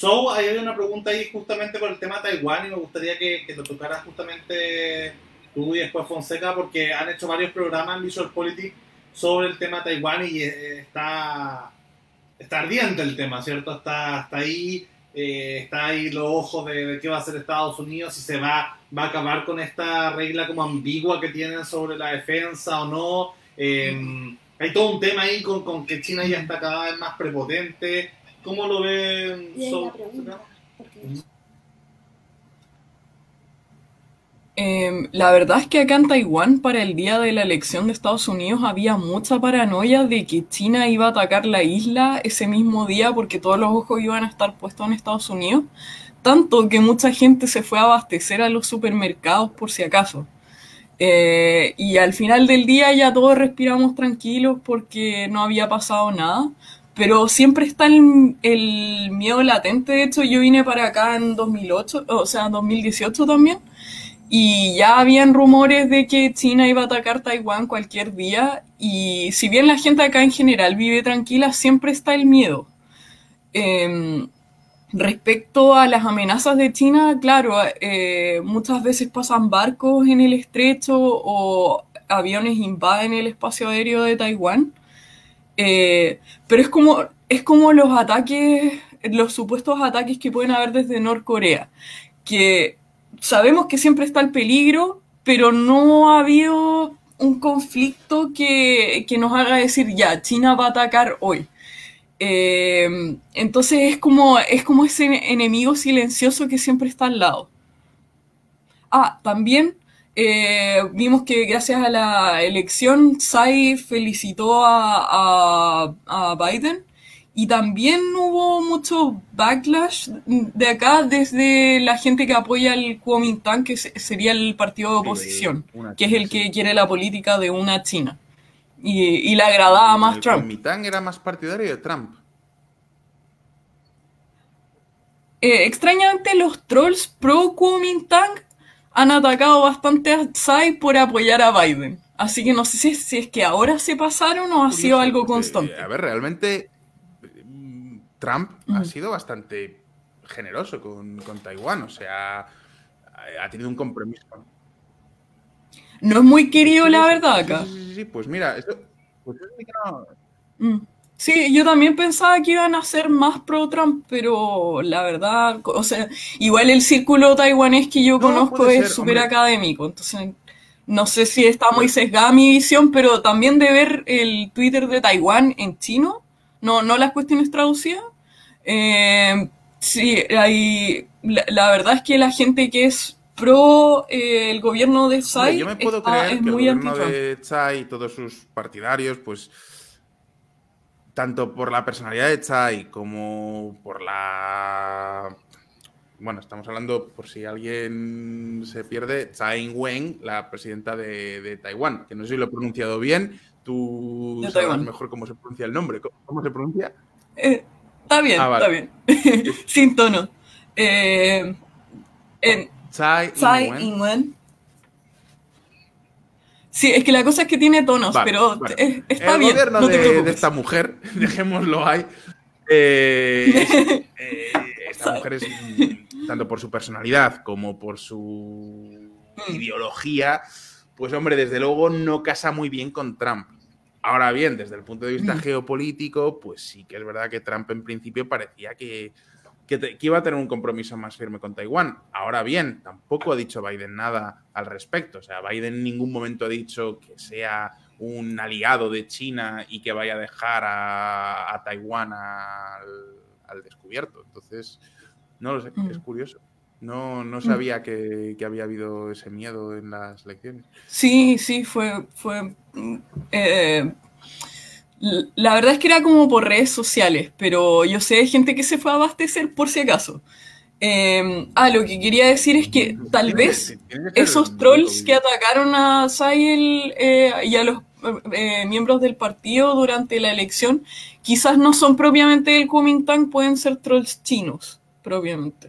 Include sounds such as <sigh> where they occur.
So, hay una pregunta ahí justamente por el tema Taiwán y me gustaría que, que lo tocaras justamente tú y después Fonseca porque han hecho varios programas en Visual Politics sobre el tema Taiwán y eh, está, está ardiente el tema, ¿cierto? Está, está ahí, eh, está ahí los ojos de, qué va a hacer Estados Unidos, si se va, va a acabar con esta regla como ambigua que tienen sobre la defensa o no. Eh, hay todo un tema ahí con, con, que China ya está cada vez más prepotente. ¿Cómo lo ven? Eh, la verdad es que acá en Taiwán, para el día de la elección de Estados Unidos, había mucha paranoia de que China iba a atacar la isla ese mismo día porque todos los ojos iban a estar puestos en Estados Unidos. Tanto que mucha gente se fue a abastecer a los supermercados por si acaso. Eh, y al final del día ya todos respiramos tranquilos porque no había pasado nada. Pero siempre está el, miedo latente. De hecho, yo vine para acá en 2008, o sea, en 2018 también. Y ya habían rumores de que China iba a atacar Taiwán cualquier día. Y si bien la gente acá en general vive tranquila, siempre está el miedo. Eh, respecto a las amenazas de China, claro, eh, muchas veces pasan barcos en el estrecho o aviones invaden el espacio aéreo de Taiwán. Eh, pero es como, es como los ataques, los supuestos ataques que pueden haber desde Norcorea, que sabemos que siempre está el peligro, pero no ha habido un conflicto que, que nos haga decir, ya, China va a atacar hoy. Eh, entonces es como, es como ese enemigo silencioso que siempre está al lado. Ah, también eh, vimos que gracias a la elección Tsai felicitó a, a, a Biden y también hubo mucho backlash de acá desde la gente que apoya al Kuomintang, que sería el partido de oposición, que es el que quiere la política de una China. Y, y le agradaba más el Trump. Kuomintang era más partidario de Trump. Eh, extrañamente, los trolls pro Kuomintang han atacado bastante a Tsai por apoyar a Biden. Así que no sé si, si es que ahora se pasaron o ha sido algo constante. A ver, realmente Trump Ujú. ha sido bastante generoso con, con Taiwán, o sea, ha tenido un compromiso. No es muy querido, la verdad, acá. Sí, sí, sí, pues mira, esto, pues sí que no- Mm. Sí, yo también pensaba que iban a ser más pro Trump, pero la verdad, o sea, igual el círculo taiwanés que yo No, conozco es súper académico, entonces no sé si está muy sesgada mi visión, pero también de ver el Twitter de Taiwán en chino, no, no las cuestiones traducidas, eh, sí, hay, la, la verdad es que la gente que es pro eh, el gobierno de Tsai yo me puedo está- creer es que el gobierno de Tsai y todos sus partidarios, pues tanto por la personalidad de Tsai como por la... Bueno, estamos hablando, por si alguien se pierde, Tsai Ing-wen, la presidenta de, de Taiwán, que no sé si lo he pronunciado bien, tú De Taiwán. mejor cómo se pronuncia el nombre. ¿Cómo, cómo se pronuncia? Eh, está bien, Ah, vale. está bien. <laughs> Sin tono. Eh, en Tsai Ing-wen. Sí, es que la cosa es que tiene tonos, Vale, pero bueno. está el bien. gobierno no te de, esta mujer, <laughs> dejémoslo ahí. eh, es- eh, esta <laughs> mujer es, tanto por su personalidad como por su Mm. ideología, pues hombre, desde luego no casa muy bien con Trump. Ahora bien, desde el punto de vista Mm. geopolítico, pues sí que es verdad que Trump en principio parecía que, que, te- que iba a tener un compromiso más firme con Taiwán. Ahora bien, tampoco ha dicho Biden nada al respecto. O sea, Biden en ningún momento ha dicho que sea un aliado de China y que vaya a dejar a, a Taiwán al, al descubierto. Entonces, no lo sé, Mm. es curioso. No, no sabía que, que había habido ese miedo en las elecciones. Sí, sí, fue, fue mm, eh, la verdad es que era como por redes sociales, pero yo sé de gente que se fue a abastecer por si acaso. Eh, ah, lo que quería decir es que tal vez esos trolls que atacaron a Sayel eh, y a los eh, miembros del partido durante la elección, quizás no son propiamente del Kuomintang, pueden ser trolls chinos, propiamente.